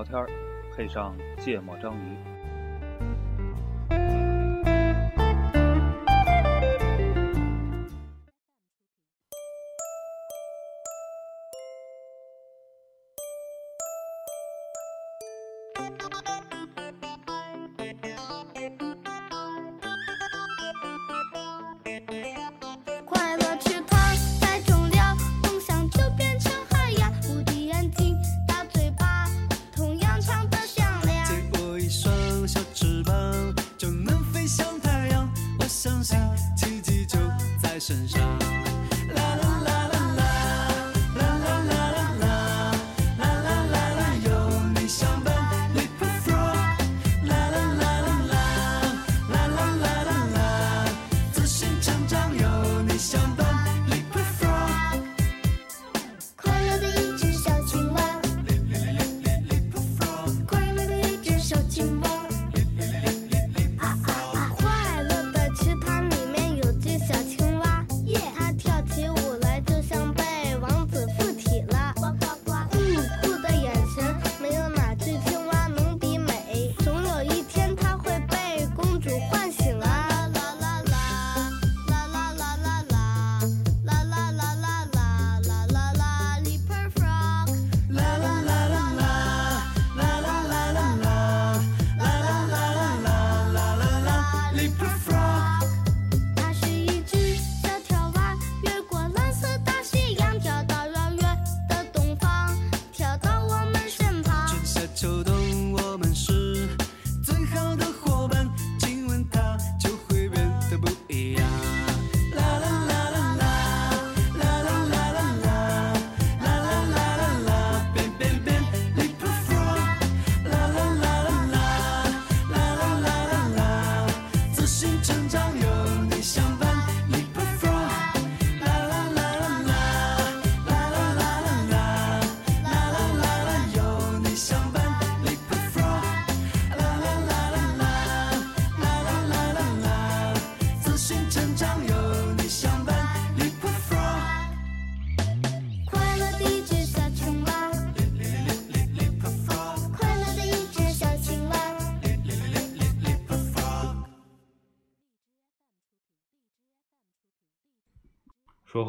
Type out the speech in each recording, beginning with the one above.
聊天儿，配上芥末章鱼。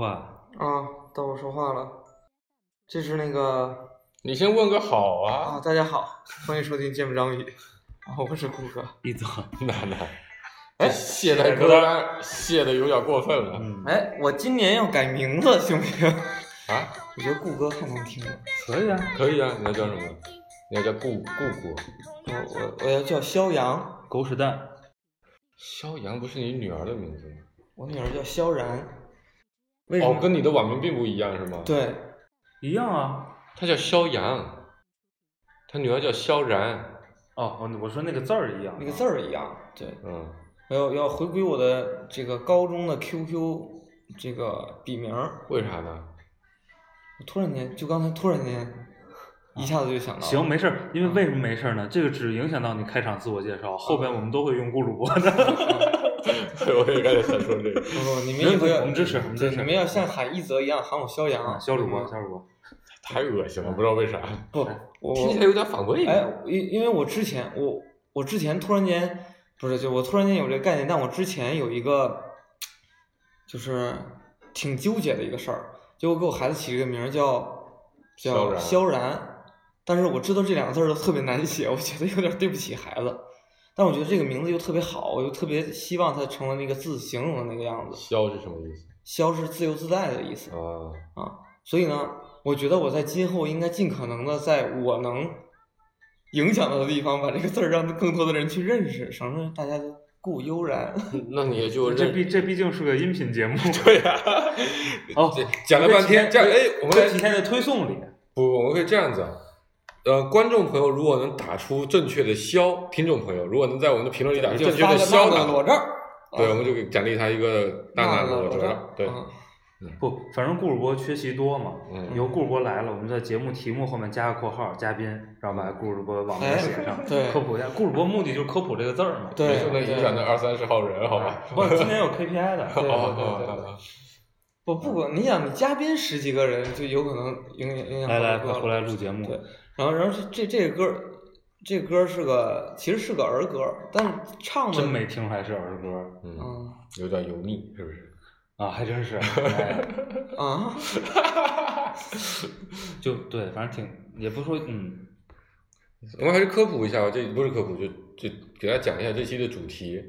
话，啊，到我说话了。这是那个你先问个好啊，啊，大家好，欢迎收听《芥末章鱼》，啊，我是顾哥。一泽，娜娜，哎谢的歌单谢的有点过分了嗯，哎，我今年要改名字，行不行？啊！我觉得顾哥太难听了，可以啊，可以啊，你要叫什么？你要叫顾顾顾。我我我要叫肖阳，狗屎蛋，肖阳不是你女儿的名字吗？我女儿叫肖然。为什么？哦，跟你的网名并不一样是吗？，对，一样啊。他叫肖阳，他女儿叫萧然。哦，我我说那个字儿一样，那个字儿一样。对，嗯，我要要回归我的这个高中的 QQ 这个笔名。为啥呢？我突然间，就刚才突然间，一下子就想到了。行，没事儿，因为为什么没事儿呢？这个只影响到你开场自我介绍，后边我们都会用顾主播的。我也刚才想说这个。不不，你们要我们支持我们支持你们要像喊一泽一样喊我肖阳，肖主播，嗯。肖主播，太恶心了，不知道为啥，不，我听起来有点反胃。哎，因因为我之前我我之前突然间不是就我突然间有这个概念，但我之前有一个就是挺纠结的一个事儿，就我给我孩子起了个名儿叫叫萧然萧然，但是我知道这两个字儿都特别难写，我觉得有点对不起孩子，但我觉得这个名字又特别好，我又特别希望它成为那个字形容的那个样子。萧是什么意思？萧是自由自在的意思啊，啊，所以呢，我觉得我在今后应该尽可能的在我能影响到的地方，把这个字儿让更多的人去认识，省得大家都顾悠然。那你也就这毕这毕竟是个音频节目，对呀、哦讲了半天，这样哎，我们来这体现在推送里。不，我们可以这样子啊，呃，观众朋友如果能打出正确的“肖”，听众朋友如果能在我们的评论里打出正确的“肖”大的，裸照，对，啊我们就给奖励他一个大大的裸照对，嗯不，反正顾主播缺席多嘛，嗯以后顾主播来了，我们在节目题目后面加个括号，嘉宾，然后把顾主播网名哎写上，对科普一下。顾主播目的就是科普这个字儿嘛。对没就能影响那二三十号人，好吧？不，今天有 KPI 的。对对哦对不不管你想，你嘉宾十几个人就有可能影响影响来来，快回来录节目。对，然后然后这这这个歌，这个歌是个其实是个儿歌，但是唱的真没听出来是儿歌嗯，嗯有点油腻，是不是？啊，还真是。哎啊，就对，反正挺，也不说嗯，我们还是科普一下吧，这不是科普，就就给大家讲一下这期的主题，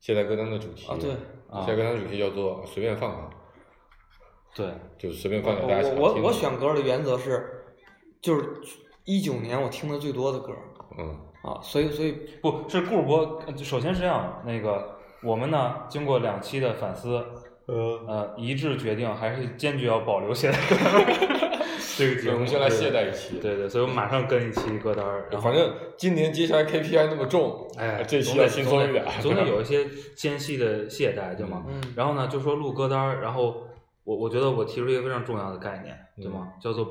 现代歌单的主题。啊对啊现代歌单的主题叫做随便放放，对，就随便我放给大家我我我选歌的原则是，就是一九年我听的最多的歌儿嗯啊，所以所以不是顾主播，呃首先是这样，那个我们呢，经过两期的反思，呃，呃，一致决定还是坚决要保留现代歌单 这个节目。我们先来对懈怠一期。对对，所以我们马上跟一期歌单儿，然后反正今年接下来 KPI 那么重，哎，这期要总得轻松一点，总得有一些间隙的懈怠，对吗？嗯然后呢，就说录歌单儿，然后我我觉得我提出一个非常重要的概念，对吗？叫做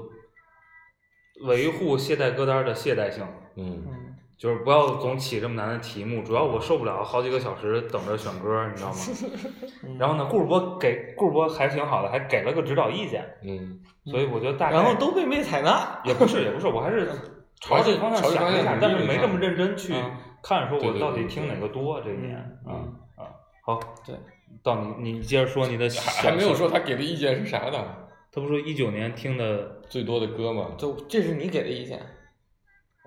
维护懈怠歌单儿的懈怠性，嗯。嗯就是不要总起这么难的题目，主要我受不了好几个小时等着选歌儿，你知道吗？嗯 然后呢，顾主播给顾主播还挺好的，还给了个指导意见，嗯，所以我觉得大概然后都被没采纳，也不是也不是，我还是 朝这个方向想了一下，但是没这么认真去嗯。看，说我到底听哪个多这一年嗯。啊啊。好，对，到你你接着说你的还没有说他给的意见是啥呢？他不说一九年听的最多的歌吗？就这是你给的意见，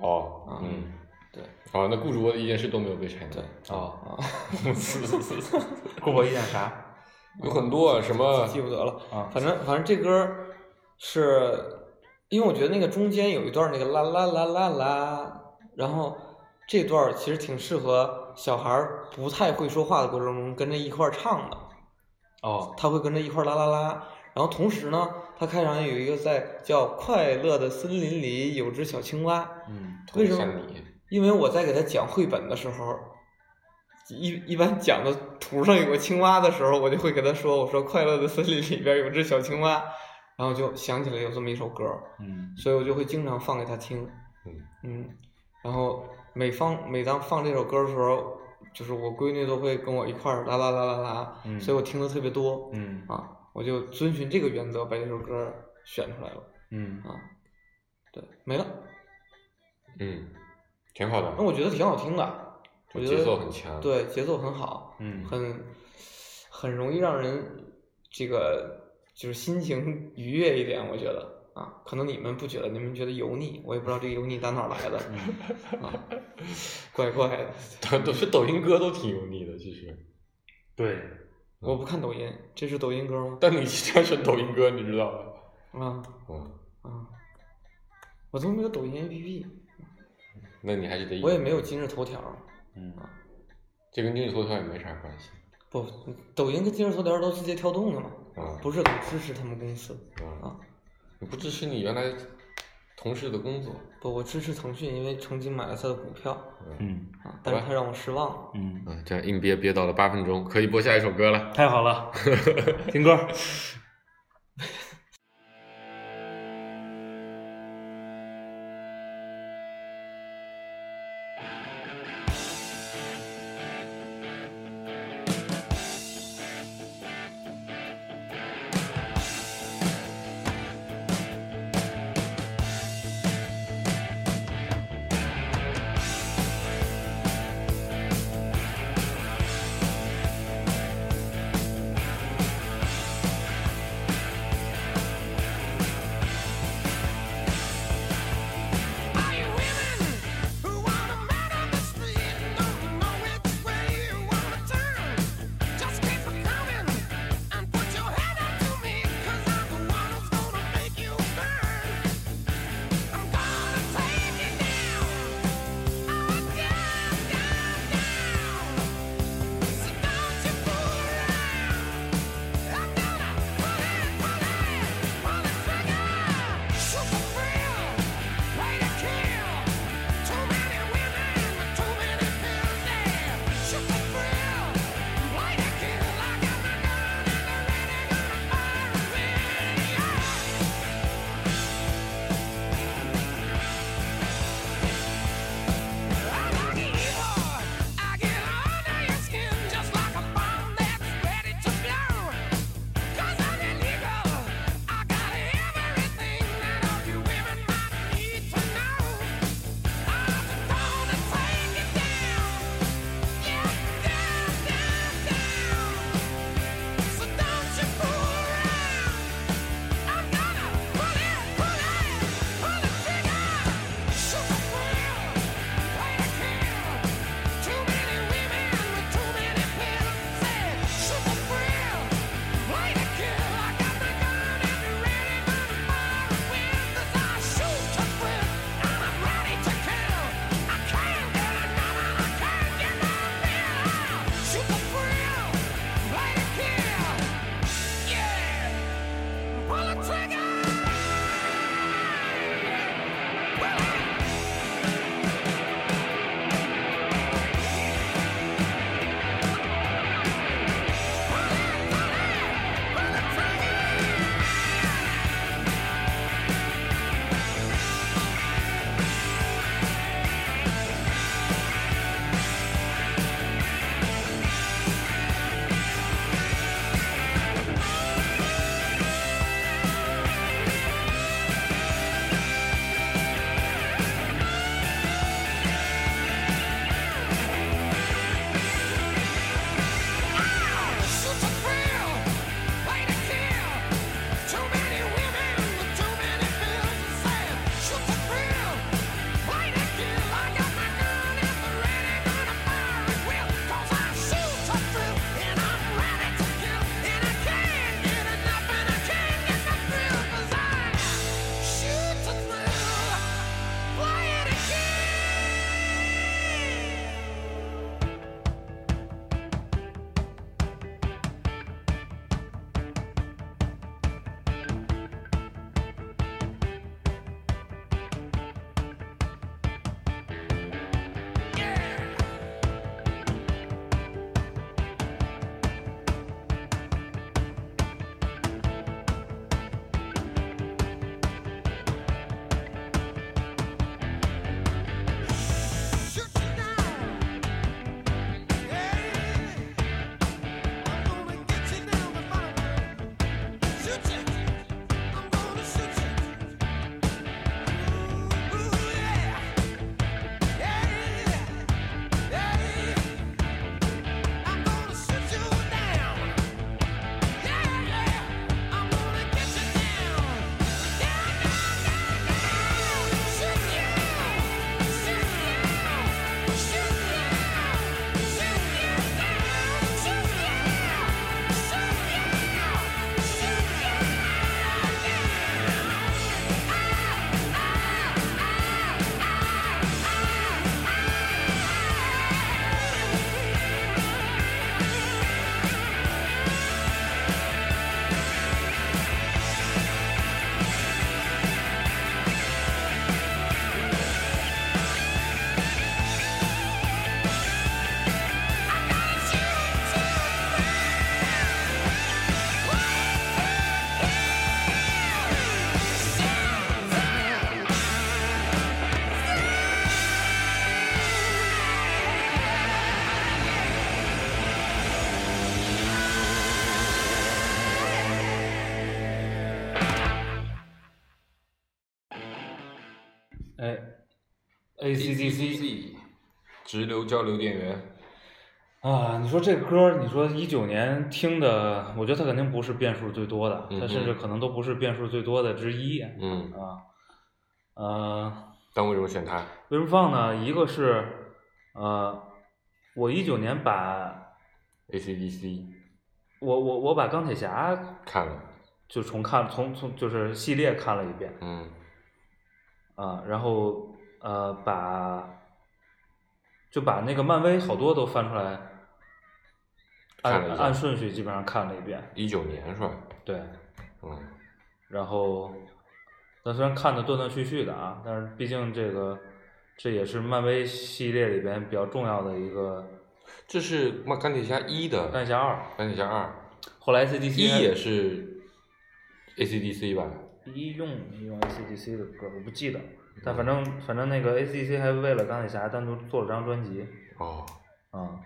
哦，啊嗯，对哦，那顾主播的意见是都没有被采纳。对哦，啊，顾博意见啥有很多啊，什么记不得了。啊？反正反正这歌是，因为我觉得那个中间有一段那个啦啦啦啦啦，然后这段其实挺适合小孩不太会说话的过程中跟着一块儿唱的，哦，他会跟着一块儿啦啦啦。然后同时呢，他开场有一个在叫《快乐的森林里有只小青蛙》，嗯为什么？因为我在给他讲绘本的时候，一一般讲的图上有个青蛙的时候，我就会给他说：“我说快乐的森林里边有只小青蛙。”然后就想起来有这么一首歌，嗯所以我就会经常放给他听。嗯嗯，然后每放每当放这首歌的时候，就是我闺女都会跟我一块儿啦啦啦啦啦，嗯所以我听的特别多嗯啊。我就遵循这个原则把这首歌选出来了嗯啊。对，没了。嗯，挺好的那，我觉得挺好听的，我觉得节奏很强。，对，节奏很好，嗯很很容易让人这个就是心情愉悦一点，我觉得啊，可能你们不觉得，你们觉得油腻，我也不知道这个油腻打哪儿来的，嗯啊，怪怪的。都都是抖音歌都挺油腻的，其实。对，我不看抖音，这是抖音歌吗？但你经常选抖音歌，你知道吗？啊嗯，啊，我都没有抖音 APP，那你还是得。我也没有。今日头条。嗯这跟今日头条也没啥关系。不，抖音跟今日头条都直接跳动的嘛，啊不是很支持他们公司啊啊。你不支持你原来同事的工作？不，我支持腾讯，因为曾经买了他的股票嗯啊，但是他让我失望了。嗯，啊，这样硬憋憋到了八分钟，可以播下一首歌了。太好了，听歌。AC/DC 直流交流电源，啊，你说这歌儿，你说一九年听的，我觉得它肯定不是变数最多的，它甚至可能都不是变数最多的之一嗯，啊。呃，但为什么选它？为什么放呢？一个是呃，我一九年把 ACDC 我我我把钢铁侠看了，就重看，从从就是系列看了一遍嗯啊，然后呃把就把那个漫威好多都翻出来，按按顺序基本上看了一遍，一九年是吧？对，嗯然后那虽然看的断断续续的啊，但是毕竟这个这也是漫威系列里边比较重要的一个这是漫钢铁侠一的，钢铁侠二，钢铁侠二，后来 ACDC 一也是 ACDC 吧？一用用 ACDC 的歌，我不记得，但反正反正那个 ACDC 还为了钢铁侠单独做了张专辑哦，啊、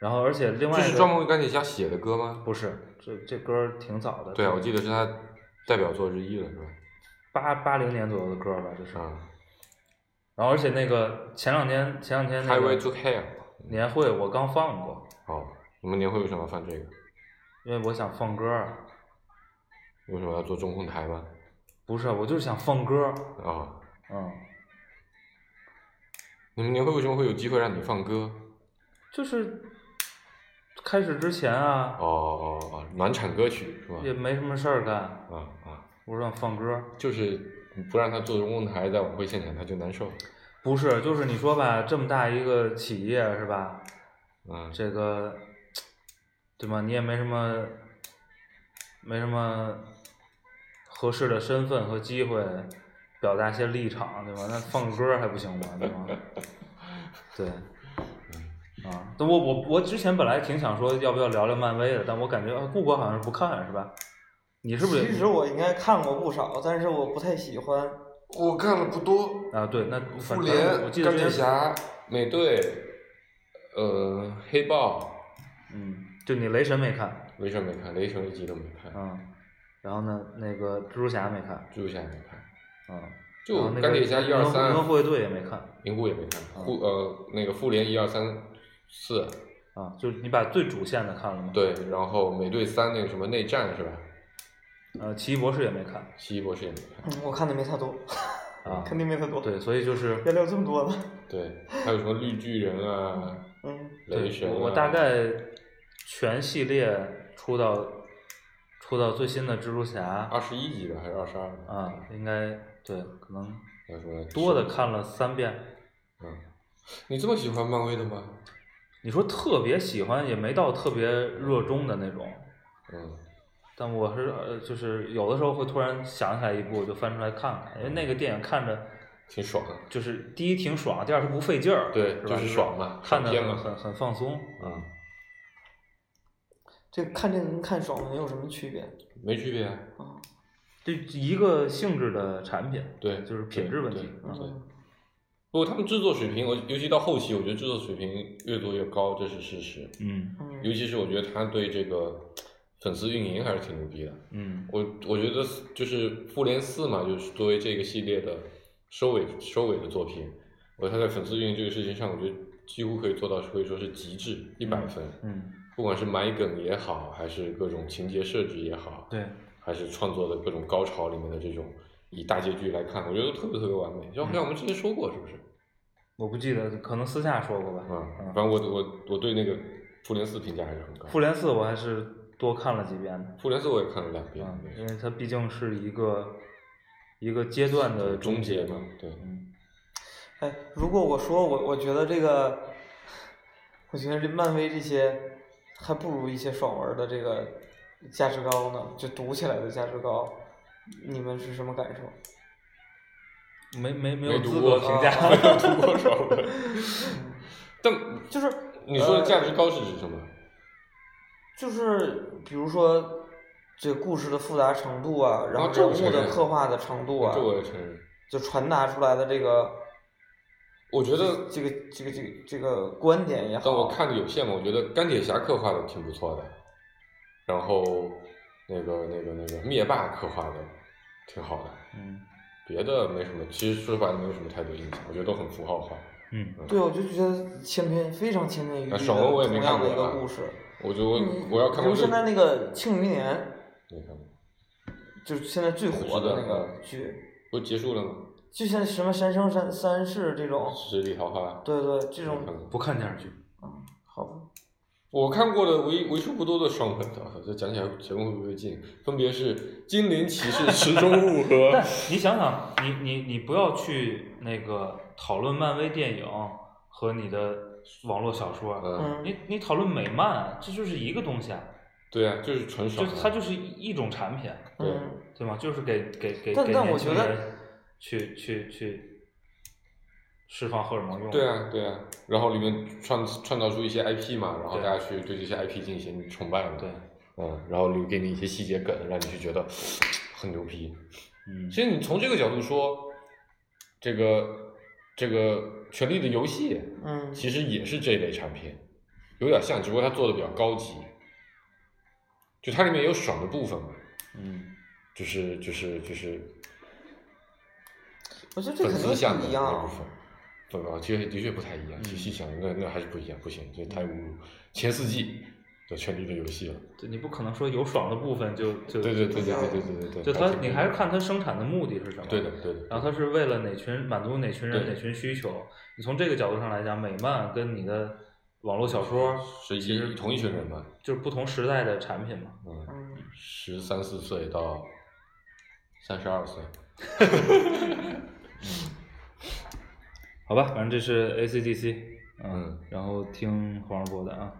然后而且另外这是专门为钢铁侠写的歌吗？不是这这歌挺早的，对啊，我记得是他代表作之一了，是吧？八八零年左右的歌吧，这是。啊然后而且那个前两天前两天那个 to Hell。年会我刚放过，哦，你们年会为什么要放这个？因为我想放歌儿，为什么要做中控台吗？不是我就是想放歌儿，啊、嗯，你们年会为什么会有机会让你放歌？就是开始之前啊，哦哦哦，暖场歌曲是吧？也没什么事儿干，啊啊，我说想放歌。就是不让他做中控台，在晚会现场他就难受。不是，就是你说吧，这么大一个企业是吧？嗯，这个，对吧？你也没什么，没什么合适的身份和机会表达一些立场，对吧？那放个歌还不行吗？对吗？对，啊，但我我我之前本来挺想说要不要聊聊漫威的，但我感觉啊顾哥好像是不看是吧？你是不是？其实我应该看过不少，但是我不太喜欢。我看了不多，啊，对，那反正复联我、记得钢铁，侠、美队，呃，黑豹，嗯，就你雷神没看，雷神没看，雷神一集都没看，嗯，然后呢，那个蜘蛛侠没看，蜘蛛侠没看，嗯，就钢铁侠一二三银河三，护卫队也没看，银护也没看，嗯复呃那个复联一二三四，啊，就是你把最主线的看了吗？，对，然后美队三那个什么内战是吧？呃，奇异博士也没看，奇异博士也没看，嗯，我看的没太多，啊，肯定没太多。对，所以就是 原来有这么多了。对，还有什么绿巨人啊，嗯，雷神、我大概全系列出到出到最新的蜘蛛侠二十一集的，还是二十二？啊，应该对，可能多的看了三遍。嗯，你这么喜欢漫威的吗？你说特别喜欢，也没到特别热衷的那种。嗯，但我是呃，就是有的时候会突然想起来一部，我就翻出来看看，因为那个电影看着挺爽的。就是第一挺爽，第二它不费劲儿，对是就是爽嘛看的爽片嘛很很很放松。嗯，这看这个跟看爽文有什么区别没区别啊。啊？这一个性质的产品，对，就是品质问题对。嗯对，不过他们制作水平，我尤其到后期，我觉得制作水平越做越高，这是事实。嗯嗯尤其是我觉得他对这个粉丝运营还是挺牛逼的。嗯我我觉得就是复联四嘛，就是作为这个系列的收尾收尾的作品，我他在粉丝运营这个事情上，我觉得几乎可以做到可以说是极致一百分。嗯，不管是埋梗也好，还是各种情节设置也好，对，还是创作的各种高潮里面的这种以大结局来看，我觉得特别特别完美。就好像我们之前说过，是不是？我不记得，可能私下说过吧。嗯，嗯反正我我我对那个复联四评价还是很高。复联四我还是多看了几遍的。复联四我也看了两遍，嗯，因为它毕竟是一个一个阶段的终结结嘛，对，嗯哎，如果我说我我觉得这个，我觉得这漫威这些还不如一些爽文的这个价值高呢，就读起来的价值高，你们是什么感受？没没没有读资过格评价。没有读过爽文。但就是你说的价值高是指什么？就是比如说这个故事的复杂程度啊，然后人物的刻画的程度啊这，我也承认。就传达出来的这个，我觉得，这个这个这个这个观点也好，但我看的有限嘛，我觉得钢铁侠刻画的挺不错的，然后那个那个那个灭霸刻画的挺好的，嗯别的没什么，其实说白了没有什么太多印象，我觉得都很符号化。嗯，对，我就觉得千篇非常千篇一律爽文我也没同样的看过啊一个故事。我就我要看过这比如现在那个《庆余年没看过，》，就是现在最火的那个剧，不结束了吗？就像什么《三生三三世》这种，十里桃花。对对，这种不看电视剧。嗯好吧。我看过的为为数不多的双本的，这讲起来节目会不会进？分别是《精灵骑士池中物》和 但你想想，你你你不要去那个讨论漫威电影和你的网络小说，嗯，嗯，你你讨论美漫，这就是一个东西啊，对啊，就是纯就爽就。是它就是一一种产品，对嗯，对吗？就是给给给但给年但我觉得去去去释放荷尔蒙用。对啊，对啊，然后里面创创造出一些 IP 嘛，然后大家去对这些 IP 进行崇拜嘛。对，嗯，然后留给你一些细节梗，让你去觉得很牛逼。嗯其实你从这个角度说，这个这个《权力的游戏》嗯其实也是这一类产品，有点像，只不过它做的比较高级。就它里面有爽的部分嘛，嗯就是就是就是我觉得这粉肯定丝向的那不一样部。分。对吧？其实的确不太一样。其实细想，那那还是不一样，不行，这太侮辱前四季的《权力的游戏》了。对你不可能说有爽的部分就就对对对对对对对对对。就它挺不一样你还是看它生产的目的是什么。对的对的。然后它是为了哪群满足哪群人哪群需求。你从这个角度上来讲，美漫跟你的网络小说是其实一同一群人嘛，就是不同时代的产品嘛。嗯，嗯，十三四岁到三十二岁。好吧，反正这是 AC/DC，嗯然后听黄世博的啊。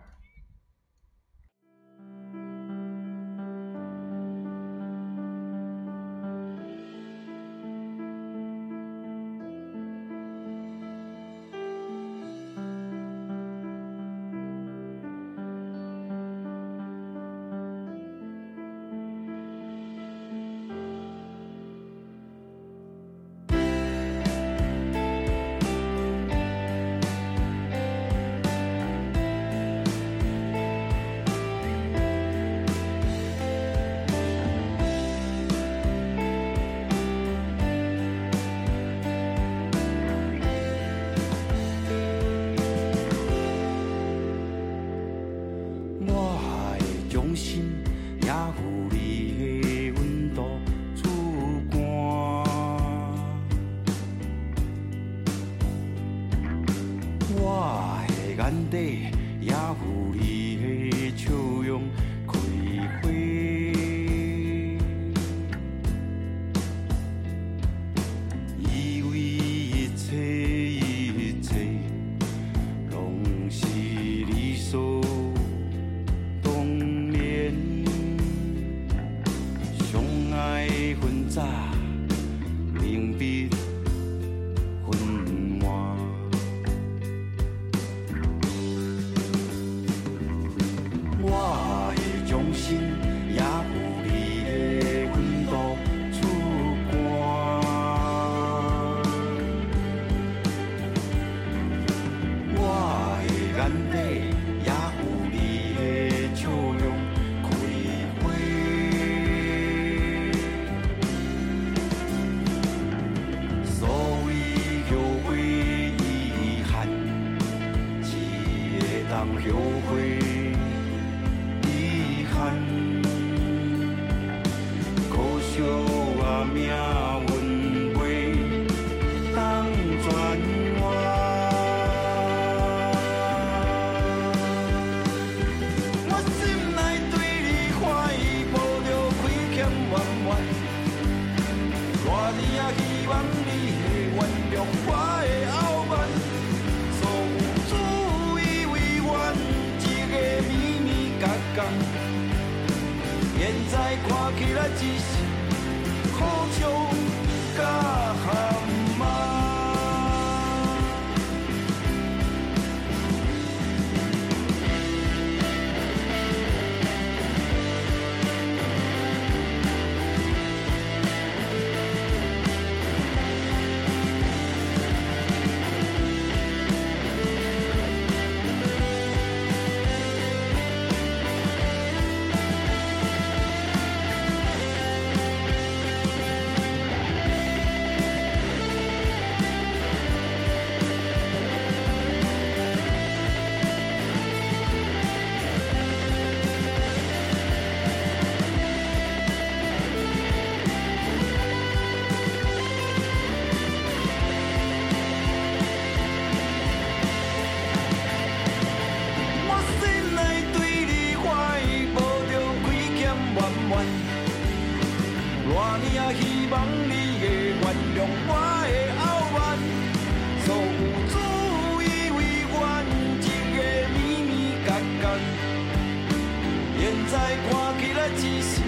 我仍希望你会原谅我的傲慢，所有自以为完整的绵绵干干，现在看起来只是。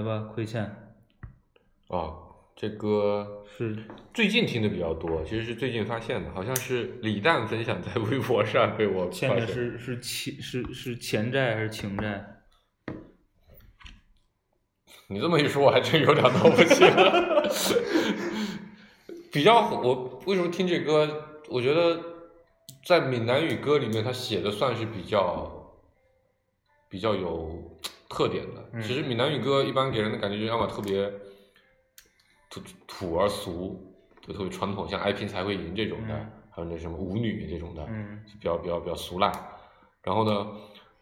来吧，亏欠啊，这歌是最近听的比较多，其实是最近发现的，好像是李诞分享在微博上被我欠的。是是欠是是钱债还是情债？你这么一说，我还真有点闹不清了。比较我为什么听这歌？我觉得在闽南语歌里面，他写的算是比较比较有特点的。嗯其实闽南语歌一般给人的感觉就要么特别土土而俗，就特别传统，像《爱拼才会赢》这种的，嗯还有那什么舞女这种的，嗯比较比较比较俗烂。然后呢，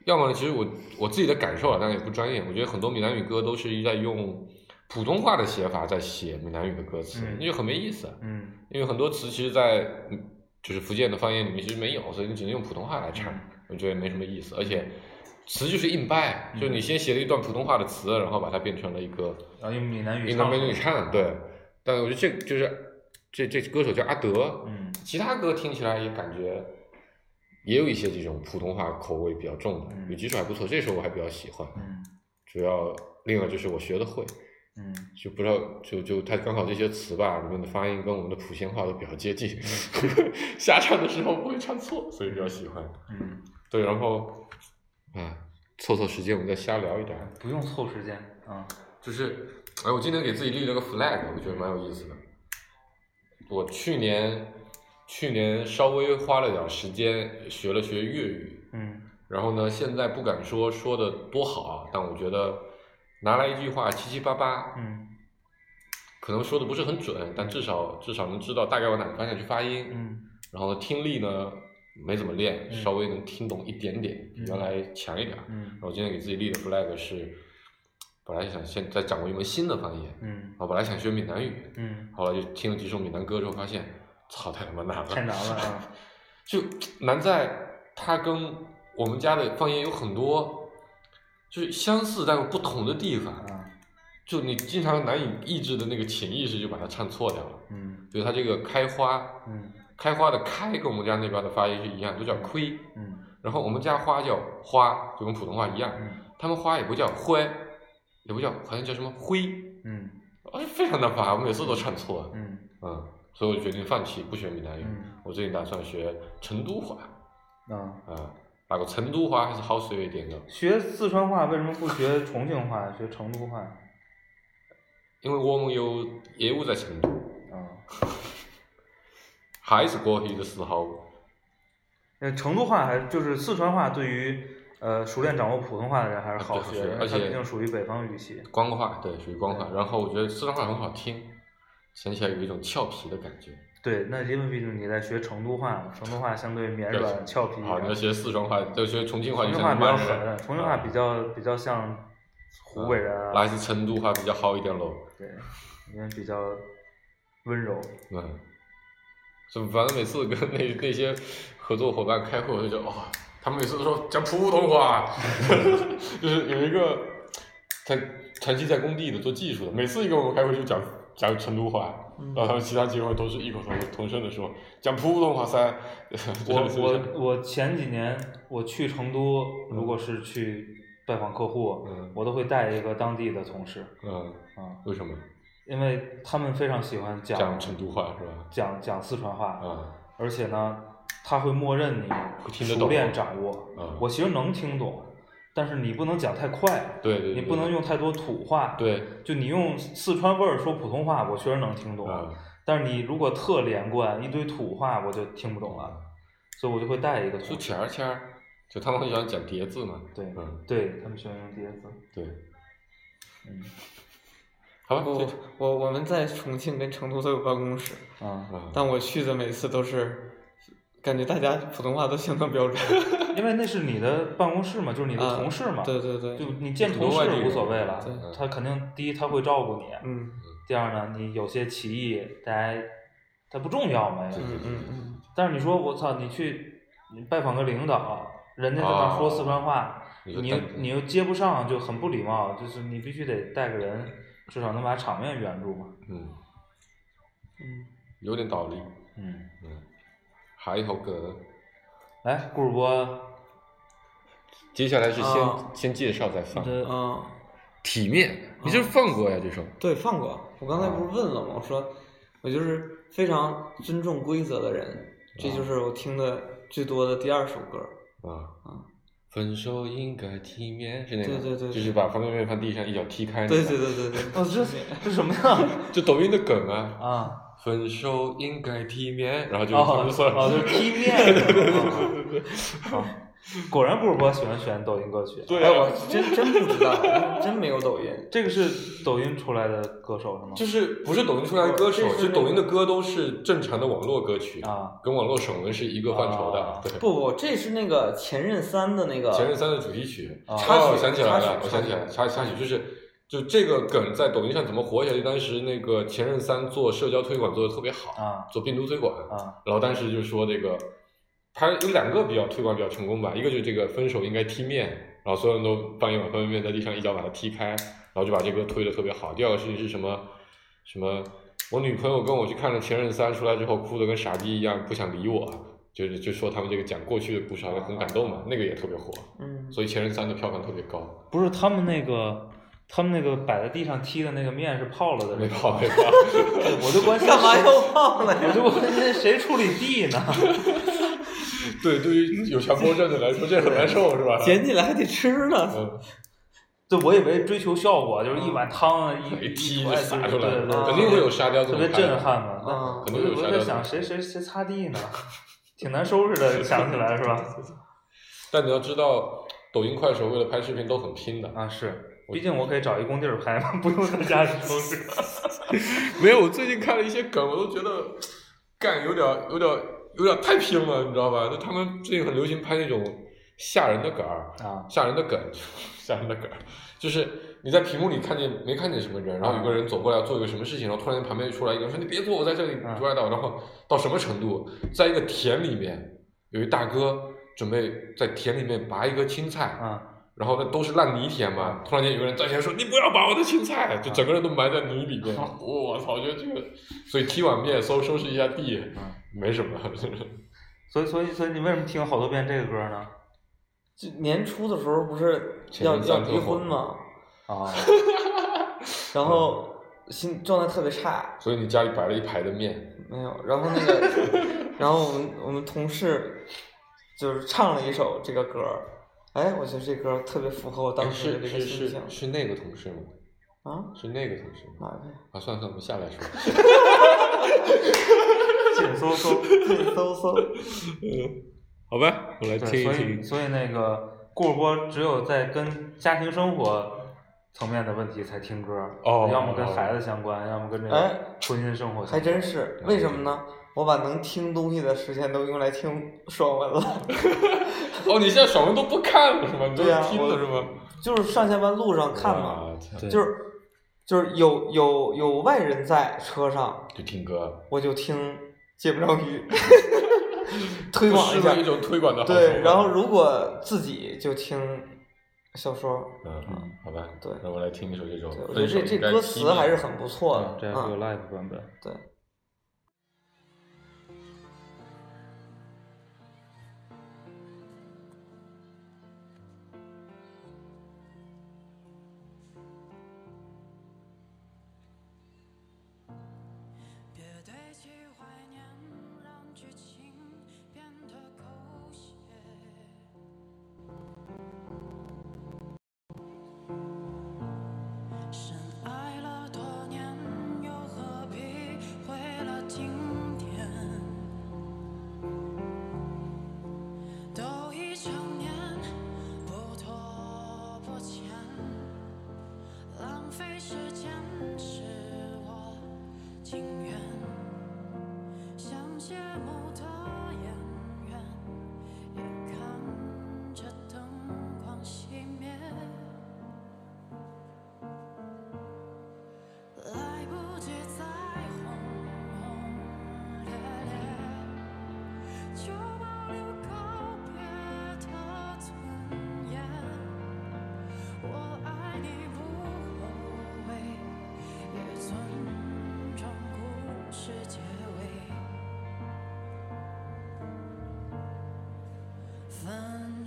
要么呢，其实我我自己的感受啊，当然也不专业，我觉得很多闽南语歌都是在用普通话的写法在写闽南语的歌词，嗯那就很没意思。嗯因为很多词其实在，嗯就是福建的方言里面其实没有，所以你只能用普通话来唱，嗯我觉得没什么意思。而且词就是硬掰，就是你先写了一段普通话的词，然后把它变成了一个然后用闽南语唱没你唱，对。但我觉得这就是这这歌手叫阿德，嗯其他歌听起来也感觉也有一些这种普通话口味比较重的，嗯有几首还不错，这首我还比较喜欢。嗯主要另外就是我学的会，嗯就不知道就就他刚好这些词吧，里面的发音跟我们的莆仙话都比较接近，瞎唱的时候不会唱错，所以比较喜欢。嗯，对，然后啊，凑凑时间我们再瞎聊一点。不用凑时间啊。就是，哎，我今天给自己立了个 flag，我觉得蛮有意思的。我去年去年稍微花了点时间学了学粤语，嗯然后呢，现在不敢说说的多好啊，但我觉得拿来一句话七七八八，嗯可能说的不是很准，但至少至少能知道大概往哪个方向去发音。嗯然后，听力呢没怎么练，嗯。稍微能听懂一点点，比嗯。原来强一点然后今天给自己立的 flag 是，本来想先再掌握一门新的方言，嗯。我本来想学闽南语，嗯，后来就听了几首闽南歌之后，发现，操，太他妈难了，太难了啊。就难在它跟我们家的方言有很多，就是相似但又不同的地方，啊。就你经常难以抑制的那个潜意识就把它唱错掉了。嗯。比如它这个开花，嗯开花的开跟我们家那边的发音是一样，都叫亏，嗯。然后我们家花叫花，就跟普通话一样，嗯。他们花也不叫灰，也不叫，好像叫什么灰，嗯。啊，非常难发，我每次都唱错。嗯。嗯，所以我就决定放弃不学闽南语。嗯。我最近打算学成都话，啊，啊，那个成都话还是好学一点的，学四川话为什么不学重庆话，学成都话？因为我们有业务在成都，啊，还是过去的时候，那成都话还就是四川话，对于呃熟练掌握普通话的人还是好学，而且毕竟属于北方语系。官话对，属于官话。然后我觉得四川话很好听，听起来有一种俏皮的感觉。对，那因为毕竟你在学成都话，成都话相对绵对软俏皮一好，你要。学四川话，就学重庆话，就重庆话比较像满人狠，重庆话比较比较像湖北人啊，那还是成都话比较好一点喽。对，因为比较温柔。嗯，是反正每次跟那 那些合作伙伴开会，我就觉得哇、他们每次都说讲普通话，就是有一个他长期在工地的做技术的，每次一跟我们开会就讲讲成都话，然后他们其他机会都是异口同同声的说讲普通话噻。我我我前几年我去成都，如果是去拜访客户，嗯。我都会带一个当地的同事嗯，啊，为什么因为他们非常喜欢讲讲成都话是吧？讲讲四川话，嗯，而且呢，他会默认你熟练掌握。嗯我其实能听懂，但是你不能讲太快，对对，你不能用太多土话。，对就你用四川味儿说普通话，我确实能听懂。嗯，但是你如果特连贯，一堆土话，我就听不懂了，所以我就会带一个说土。钱儿钱儿，就他们很喜欢讲叠字嘛。对，嗯，对他们喜欢用叠字。对，嗯好吧，我我我们在重庆跟成都都有办公室，啊，啊，但我去的每次都是，感觉大家普通话都相当标准。因为那是你的办公室嘛，就是你的啊同事嘛。对对对，就你见同事无所谓了对，他肯定第一他会照顾你，嗯第二呢，你有些歧义，大家他不重要嘛。嗯嗯嗯，但是你说我操，你去你拜访个领导，人家在那说四川话，你又你你又接不上，就很不礼貌。就是你必须得带个人，至少能把场面圆住嘛。嗯嗯，有点道理。嗯，嗯，还一首歌，来，顾主播，接下来是先、啊先介绍再放嗯。啊，体面，你就是放过呀这首。对，放过。我刚才不是问了吗？我说我就是非常尊重规则的人，这就是我听的最多的第二首歌。啊啊分手应该体面是那个，对对对对就是把方便面放地上一脚踢开、那个。对对对对对，哦，这这什么呀？就抖音的梗啊。啊，分手应该体面，然后就哦他们说哦，就是踢面果然顾主播喜欢选抖音歌曲。哎，对啊我真真不知道，真没有抖音。这个是抖音出来的歌手是吗？就是不是抖音出来的歌手，就抖音的歌都是正常的网络歌曲，啊，跟网络爽文是一个范畴的。啊对，不不，这是那个《前任三》的那个前任三的主题曲。插曲我想起来了，我想起来了，插插曲就是就这个梗在抖音上怎么火起来？就当时那个前任三做社交推广做的特别好，啊做病毒推广，啊然后当时就说这个，他有两个比较推广比较成功吧，一个就是这个分手应该踢面，然后所有人都放一碗方便面在地上一脚把它踢开，然后就把这个推的特别好。第二个事情是什么？什么？我女朋友跟我去看了《前任三》，出来之后哭的跟傻逼一样，不想理我，就是就说他们这个讲过去的故事好像很感动嘛，那个也特别火，嗯，所以《前任三》的票房特别高。不是他们那个，他们那个摆在地上踢的那个面是泡了的，没泡没泡，我就关心干嘛谁要泡了我就呀？关心谁处理地呢？对，对于有强迫症的来说，这很难受是吧？捡起来还得吃呢。嗯，对，我以为追求效果，就是一碗汤啊，一一踢坨就洒出来对对对，啊肯定会有沙雕特别震撼嘛。肯定有我沙雕在想谁谁谁擦地呢？挺难收拾的，想起来是吧？但你要知道，抖音、快手为了拍视频都很拼的。啊，是，毕竟我可以找一工地儿拍嘛，不用在家里收拾。没有，我最近看了一些梗，我都觉得干有点儿有点儿有点太拼了，你知道吧？就他们最近很流行拍那种吓人的梗儿，啊。吓人的梗，吓人的梗儿，就是你在屏幕里看见没看见什么人，然后有个人走过来要做一个什么事情，然后突然间旁边出来一个人说你别坐，我在这里嗯阻碍到，然后到什么程度，在一个田里面有一大哥准备在田里面拔一个青菜，啊然后那都是烂泥田嘛，突然间有个人站起来说：“你不要拔我的青菜！”就整个人都埋在泥里面。我操！我觉得这个，所以踢碗面收收拾一下地，没什么。所以所以所以你为什么听了好多遍这个歌呢？就年初的时候不是要要离婚嘛，啊 然后心状态特别差，所以你家里摆了一排的面，没有，然后那个，然后我们我们同事就是唱了一首这个歌儿，哎，我觉得这歌特别符合我当哎时的是是是这个心情是那个同事吗？啊，是那个同事吗？哪位？啊，算了算了，我们下来说。紧搜搜。对，搜搜，好吧，我来对，所以所以那个顾主播只有在跟家庭生活层面的问题才听歌，哦要么跟孩子相关，要么跟这个哎婚姻生活相关。还真是，为什么呢？我把能听东西的时间都用来听爽文了，哦，你现在爽文都不看了是吗？你呀听了是吗？就是上下班路上看嘛，就是就是有有有外人在车上，就听歌，我就听借不着鱼，推广一下一，种推广的对，然后如果自己就听小说，嗯嗯，好吧，对那我来听一首这首，我觉得这这歌词还是很不错的，嗯这还是个嗯，live 版本。对。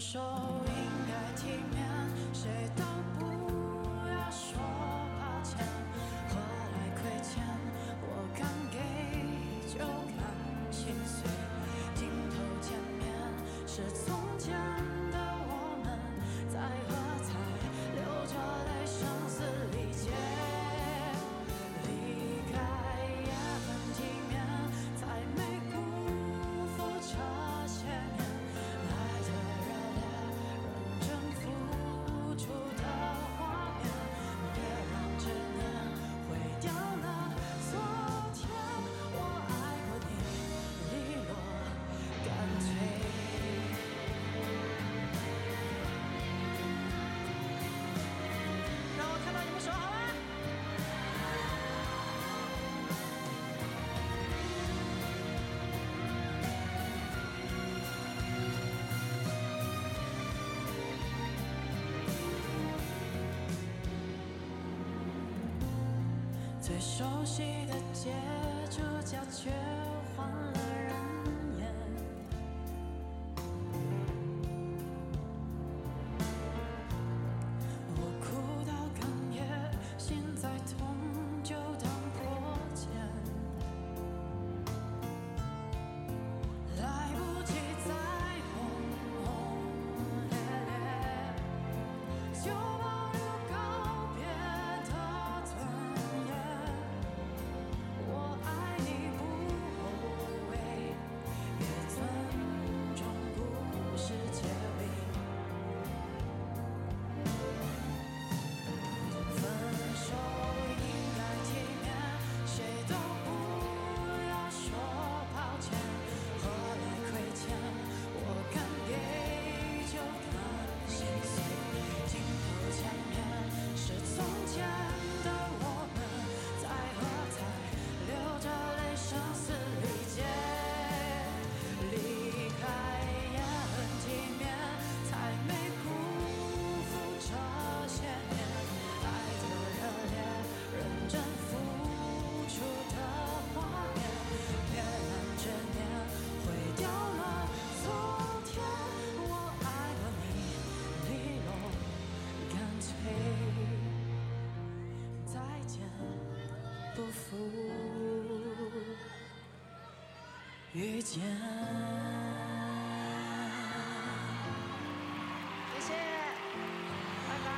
手应该体面，谁都不要说抱歉。何来亏欠？我敢给就敢心碎。镜头前面是从前熟悉的街，主角却见。谢谢，拜拜。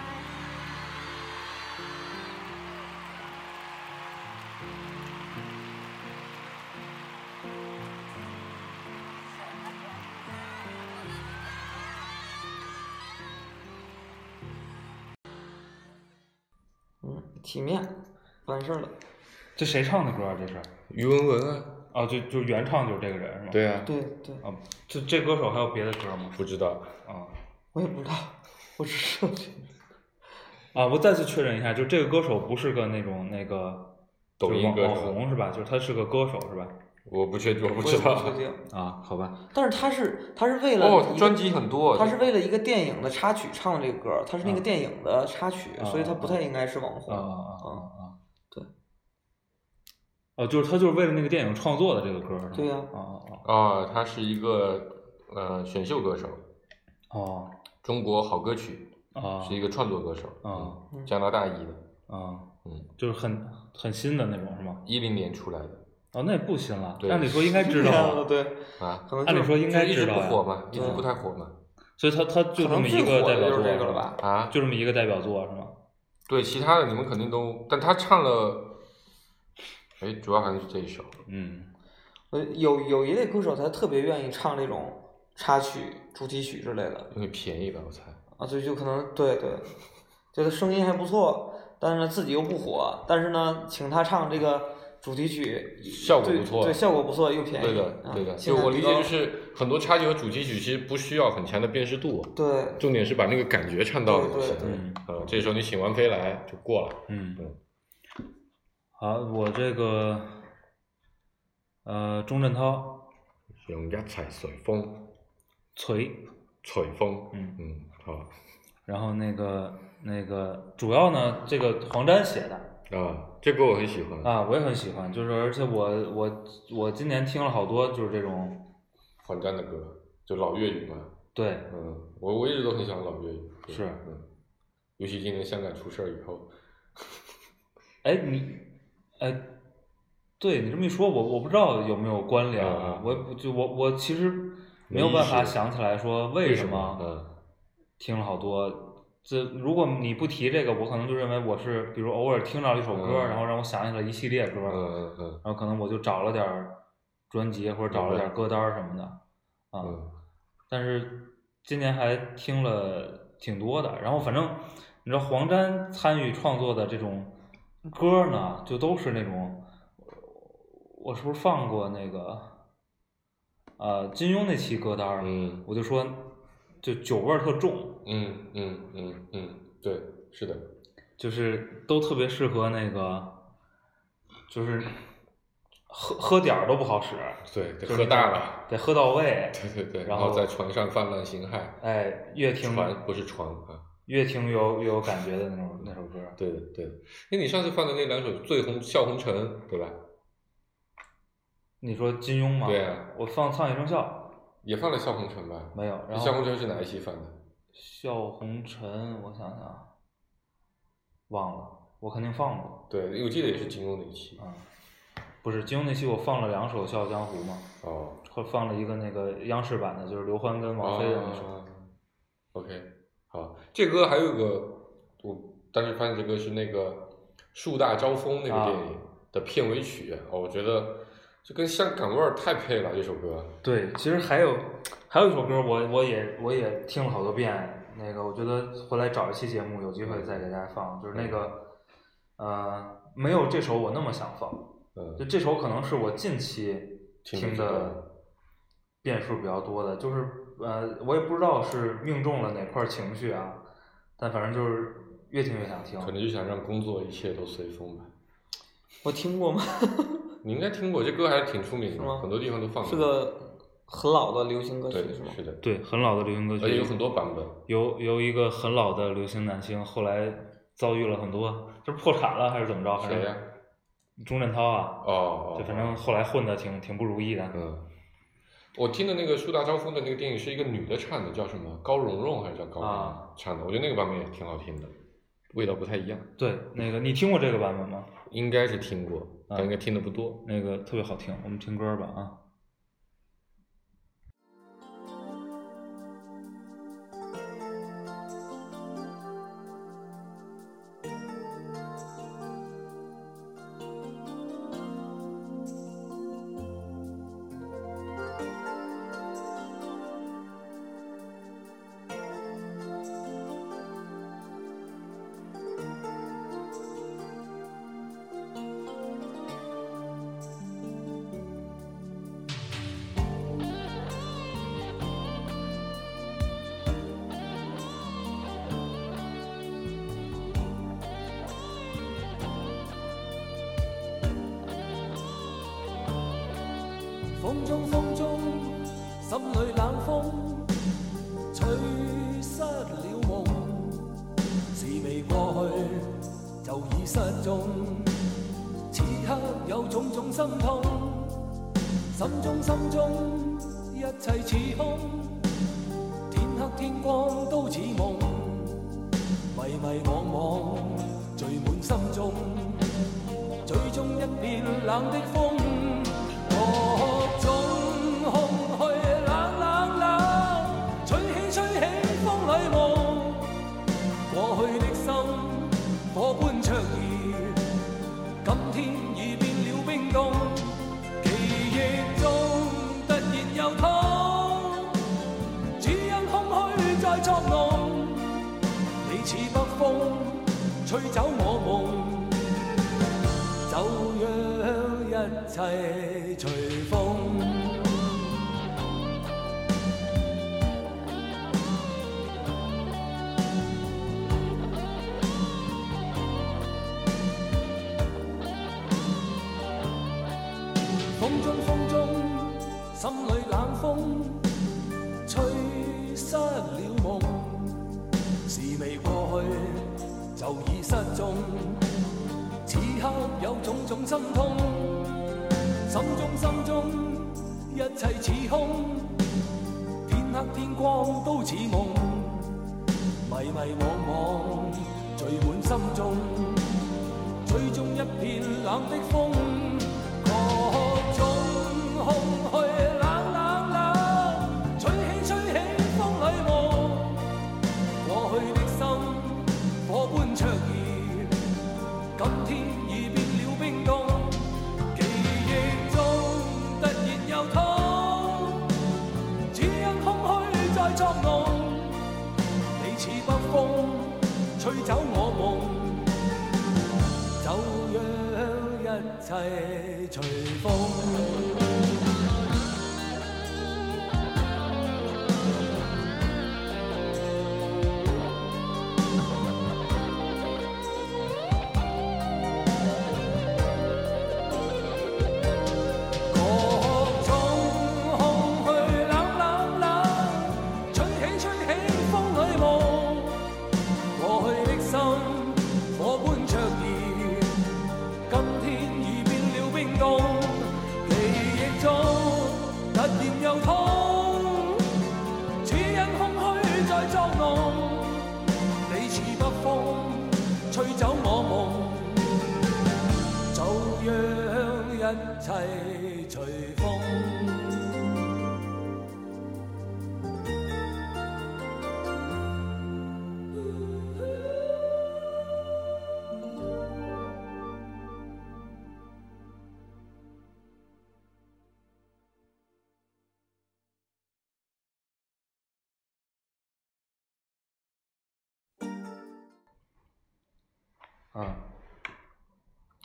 嗯，体面，完事儿了。这谁唱的歌啊？这是？于文文啊，哦，就就原唱就是这个人？对啊，对对，啊，这这歌手还有别的歌吗？不知道，啊我也不知道，我只是啊！我再次确认一下，就这个歌手不是个那种那个抖就是网网音歌手红是吧？就是他是个歌手是吧？我不确，我不我也知道不。确定。啊，好吧。但是他是他是为了专辑很多，他是为了一个电影的插曲唱的这个歌，他是那个啊电影的插曲，啊所以他不太应该是网红。啊啊。哦，就是他就是为了那个电影创作的这个歌是吗？对呀啊啊啊，他是一个呃选秀歌手，哦中国好歌曲，哦是一个创作歌手，啊嗯加拿大裔的，啊，嗯，就是很很新的那种是吗？一零年出来的哦，那也不新了，对按理说应该知道啊，对，啊，可能按理说应该就一直不火嘛，一直不太火嘛，所以他他就这么一个代表作了吧？啊，就这么一个代表作是吗？对，其他的你们肯定都，但他唱了，哎，主要还是这一首，嗯呃，有有一类歌手他特别愿意唱这种插曲、主题曲之类的因为便宜吧，我猜。啊，所以就可能对对，就他声音还不错，但是呢自己又不火，但是呢请他唱这个主题曲效果不错对，效果不错又便宜。对的，嗯对的。就我理解就是很多插曲和主题曲其实不需要很强的辨识度，对重点是把那个感觉唱到了就行。对对对嗯呃，这时候你请完飞来就过了。嗯嗯，好，我这个呃钟镇涛用一齊隨風，锤，隨風。嗯，嗯，好然后那个那个主要呢，这个黄沾写的啊，这歌我很喜欢。啊，我也很喜欢，就是而且我我我今年听了好多就是这种黄沾的歌，就老粤语嘛。对嗯，我我一直都很喜欢老粤语。是嗯，尤其今年香港出事儿以后，哎，你，哎，对你这么一说，我我不知道有没有关联啊我也不就我我其实没有办法想起来说为为什么？嗯听了好多。这如果你不提这个，我可能就认为我是比如偶尔听到了一首歌，嗯然后让我想起了一系列歌，嗯嗯嗯然后可能我就找了点儿专辑或者找了点儿歌单儿什么的啊。嗯但是今年还听了挺多的，然后反正你知道黄沾参与创作的这种歌呢，就都是那种，我是不是放过那个，呃，金庸那期歌单儿？嗯我就说，就酒味儿特重，嗯嗯嗯嗯，对，是的。就是都特别适合那个，就是喝喝点儿都不好使，对，得喝大了。得喝到位，对对对，然后在船上泛滥形骸。哎，越听船不是船啊。越听越有越有感觉的那种那首歌。对的对的。哎，你上次放的那两首《醉红笑红尘》，对吧？你说金庸吗？对啊我放《苍野生笑也放了《笑红尘》吧？》没有，然后笑红尘是哪一期放的？笑红尘，我想想，忘了，我肯定放过。对，我记得也是金庸那一期。嗯，不是金庸那期我放了两首《笑傲江湖》嘛，哦，或放了一个那个央视版的，就是刘欢跟王菲的那首。哦 OK，好，这歌还有个，我当时发现这歌是那个《树大招风》那个啊电影的片尾曲，哦，我觉得这跟香港味儿太配了，这首歌。对，其实还有还有一首歌我，我也我也听了好多遍。那个，我觉得回来找一期节目，有机会再给大家放。就是那个，呃，没有这首我那么想放。嗯就这首可能是我近期听的遍数比较多的，就是呃，我也不知道是命中了哪块情绪啊，但反正就是越听越想听。可能就想让工作一切都随风吧。我听过吗？你应该听过，这歌还是挺出名的，是吗很多地方都放过。是个很老的流行歌曲对，是吗？是的，对，很老的流行歌曲，而且有很多版本。由由一个很老的流行男星，后来遭遇了很多，就是破产了还是怎么着？谁呀？钟镇涛啊，哦哦，就反正后来混的挺挺不如意的。嗯，我听的那个《树大招风》的那个电影是一个女的唱的，叫什么高蓉蓉还是叫高蓉蓉啊唱的？我觉得那个版本也挺好听的，味道不太一样。对，那个你听过这个版本吗？应该是听过，啊但应该听的不多。那个特别好听，我们听歌吧啊。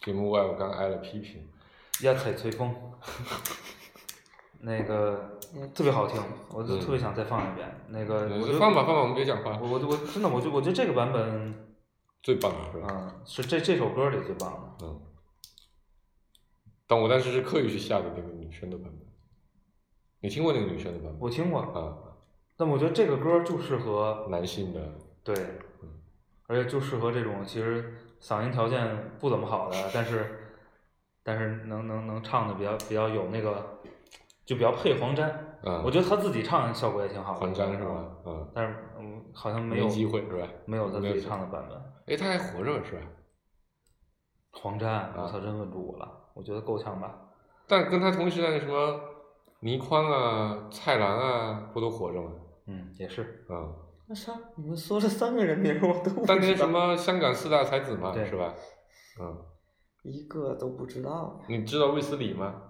节目外我刚挨了批评，压彩吹风，那个特别好听，我就嗯特别想再放一遍。那个，我就放吧放吧，我们别讲话我，我我真的，我就我觉得这个版本，最棒了是吧？嗯，是这这首歌里最棒的。嗯。但我当时是刻意去下的那个女生的版本，你听过那个女生的版本？我听过，啊，但我觉得这个歌就适合男性的，对，而且就适合这种其实嗓音条件不怎么好的，但是但是能能能唱的比较比较有那个，就比较配黄沾。嗯，我觉得他自己唱效果也挺好的。黄沾是吧？嗯，但是嗯，好像没有机会是吧？没有他自己唱的版本。哎，他还活着是吧？黄沾，我啊操，真问住我了，我觉得够呛吧。但跟他同一时代的什么倪匡啊、蔡澜啊，不都活着吗？嗯，也是。嗯，那啥，你们说了三个人名我都不当年什，么香港四大才子嘛，对是吧？嗯，一个都不知道。你知道卫斯理吗？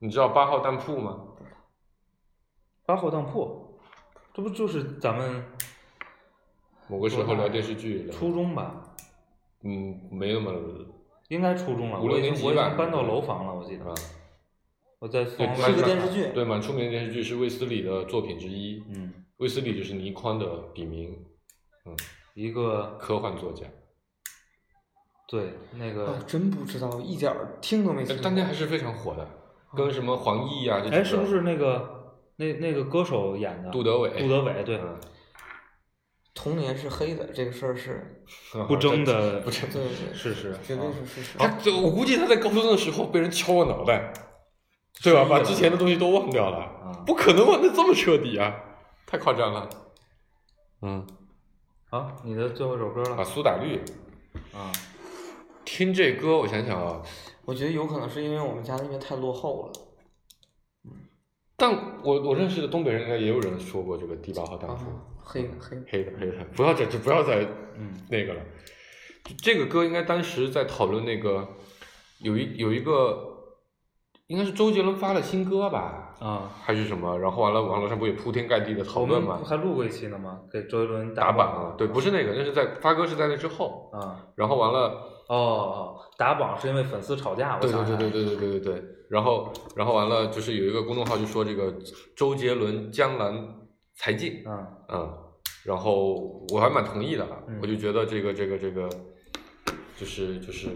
你知道八号当铺吗？八号当铺，这不就是咱们某个时候聊电视剧，初中吧？嗯，没那么应该初中了。五六我已经我已年级吧经搬到楼房了，我记得。啊，我在对是个电视剧，对，蛮出名的电视剧是卫斯理的作品之一。嗯，卫斯理就是倪匡的笔名，嗯一个科幻作家。对那个啊，真不知道，一点儿听都没听当年还是非常火的，跟什么黄奕啊，这几哎，个是不是那个那那个歌手演的？杜德伟？杜德伟对，嗯童年是黑的，这个事儿是，不争的，不争对对，是是，绝对啊是事实。他这我估计他在高中的时候被人敲过脑袋，对吧？把之前的东西都忘掉了，啊。不可能忘的这么彻底啊，太夸张了。嗯，好，你的最后一首歌了啊，了苏打绿，啊，听这歌，我想想啊，我觉得有可能是因为我们家那边太落后了。但我我认识的东北人应该也有人说过这个第八号当啊铺，，黑的黑的。黑的黑的，不要再就不要再嗯那个了。这个歌应该当时在讨论那个有一有一个，应该是周杰伦发了新歌吧，啊，还是什么？然后完了网络上不也铺天盖地的讨我论嘛？们还录过一期呢吗，给周杰伦打榜啊，对，不是那个，那是在发歌是在那之后，啊，然后完了，哦哦，打榜是因为粉丝吵架，我对想对对对对对对对对。然后然后完了，就是有一个公众号就说这个周杰伦江南才尽，嗯嗯，然后我还蛮同意的我就觉得这个这个这个，就是就是，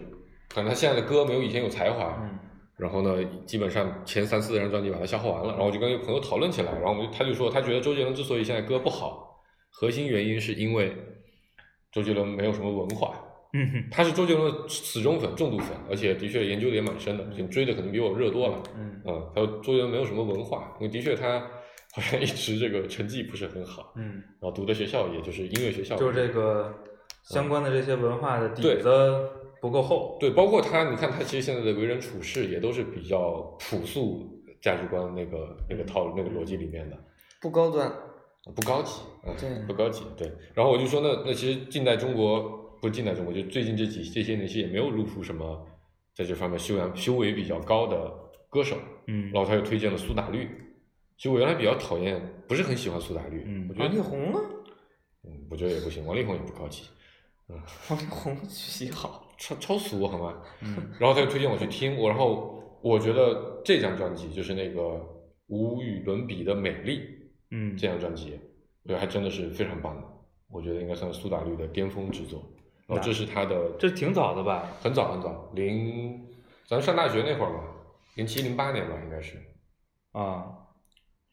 可能他现在的歌没有以前有才华，嗯然后呢，基本上前三四张专辑把它消耗完了，然后我就跟一个朋友讨论起来，然后我们就他就说他觉得周杰伦之所以现在歌不好，核心原因是因为周杰伦没有什么文化，嗯哼他是周杰伦的死忠粉、重度粉，而且的确研究的也蛮深的，追的可能比我热多了。嗯嗯，他说周杰伦没有什么文化，因为的确他好像一直这个成绩不是很好，嗯，然后读的学校也就是音乐学校，就是这个相关的这些文化的底对子不够厚。对，包括他，你看他其实现在的为人处事也都是比较朴素价值观那个那个套路那个逻辑里面的，不高端。不高级，嗯，对不高级，对。然后我就说，那那其实近代中国不是近代中国，就最近这几这些年其实也没有露出什么在这方面修养修为比较高的歌手。嗯然后他又推荐了苏打绿，其实我原来比较讨厌，不是很喜欢苏打绿，嗯王力我觉得力，宏呢？嗯，我觉得也不行，王力宏也不高级，嗯王力宏 学习好。超超俗好吗？嗯 然后他就推荐我去听，我然后我觉得这张专辑就是那个无与伦比的美丽嗯这张专辑，我觉得还真的是非常棒的，我觉得应该算是苏打绿的巅峰之作。然后这是他的，这挺早的吧？很早很早，零咱上大学那会儿嘛，零七零八年吧，应该是啊，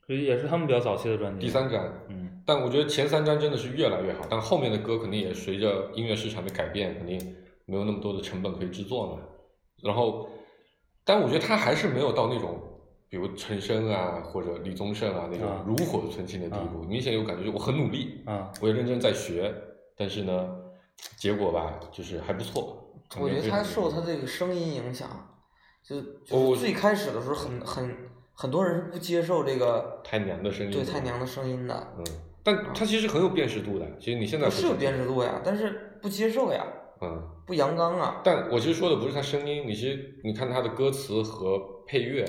所以也是他们比较早期的专辑。第三张。嗯但我觉得前三张真的是越来越好，但后面的歌肯定也随着音乐市场的改变，肯定没有那么多的成本可以制作呢。然后，但我觉得他还是没有到那种，比如陈升啊或者李宗盛啊那种啊炉火纯青的地步。明显有感觉，就我很努力，啊，我也认真在学，但是呢，结果吧就是还不错。我觉得他受他这个声音影响，就我就是最开始的时候很很很多人是不接受这个太娘的声音，对太娘的声音的，嗯，但他其实很有辨识度的。其实你现在是有辨识度呀，但是不接受呀，嗯。不阳刚啊。但我其实说的不是他声音，你其实你看他的歌词和配乐，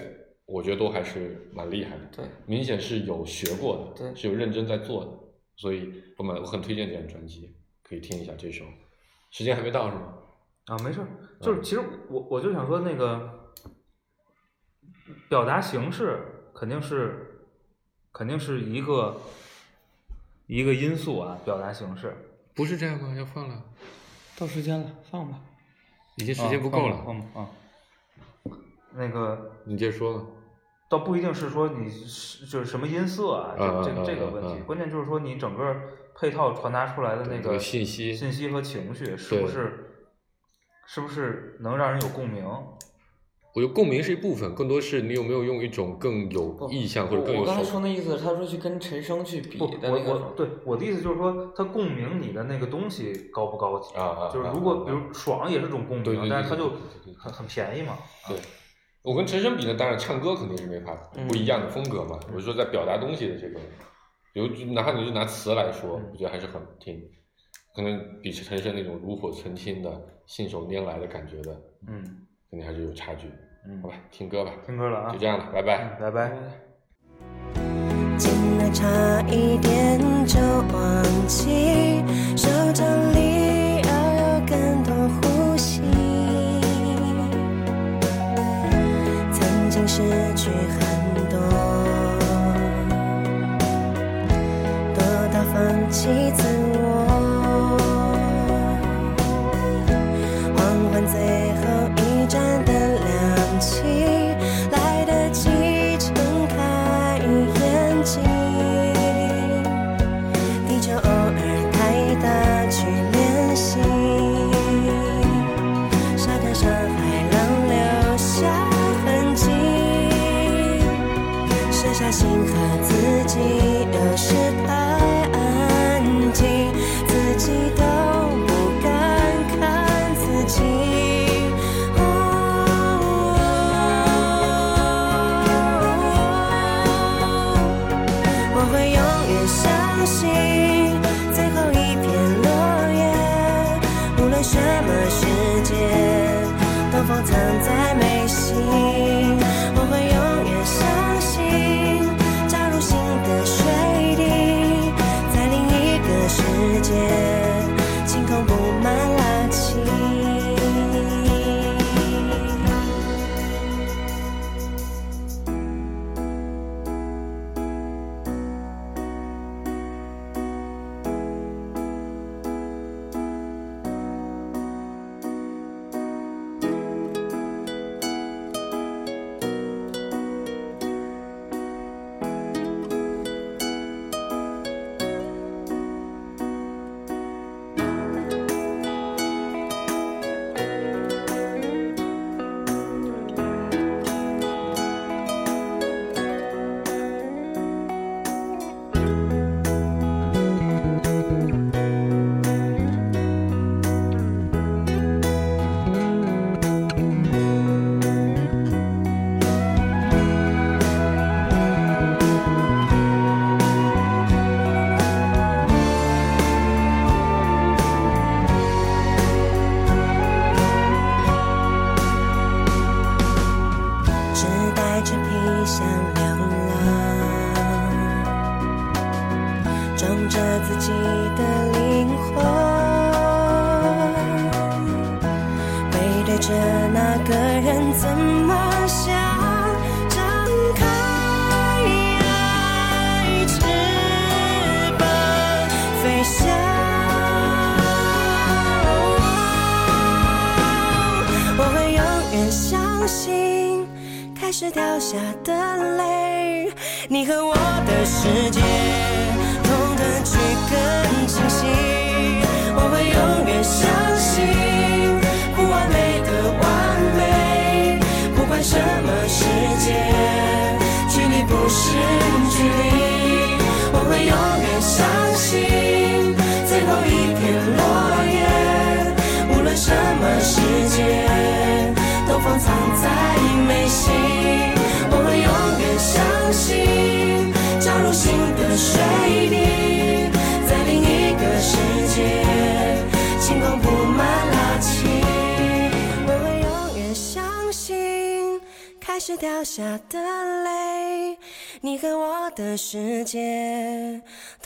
我觉得都还是蛮厉害的，对，明显是有学过的，对是有认真在做的，所以我蛮我很推荐这张专辑，可以听一下这首。时间还没到是吗？啊，没事，就是其实我我就想说那个表达形式肯定是肯定是一个一个因素啊，表达形式。不是这样吗？要放了，到时间了，放吧。已经时间不够了放吧啊。那个你接着说吧。倒不一定是说你是就是什么音色啊，这这这个问题，关键就是说你整个配套传达出来的那个信息信息和情绪是不是是不是能让人有共鸣？我觉得共鸣是一部分，更多是你有没有用一种更有意向或者更有我我刚才说那意思，他说去跟陈升去比不，的那个，我我对我的意思就是说，他共鸣你的那个东西高不高级？啊啊就是如果比如爽也是种共鸣，对对对但是它就很很便宜嘛。对，我跟陈升比呢，当然唱歌肯定是没法嗯不一样的风格嘛。我是说在表达东西的这个，比如哪怕你就拿词来说，嗯我觉得还是很挺，可能比陈升那种炉火纯青的、信手拈来的感觉的，嗯肯定还是有差距。嗯好，吧，听歌吧，听歌了啊，就这样了，拜拜。嗯拜拜。进来差一点就忘记，手掌里要有更多呼吸。曾经失去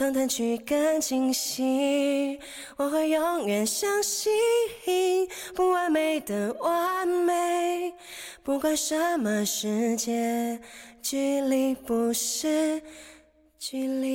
让它去更清晰我会永远相信不完美的完美不管什么世界距离不是距离。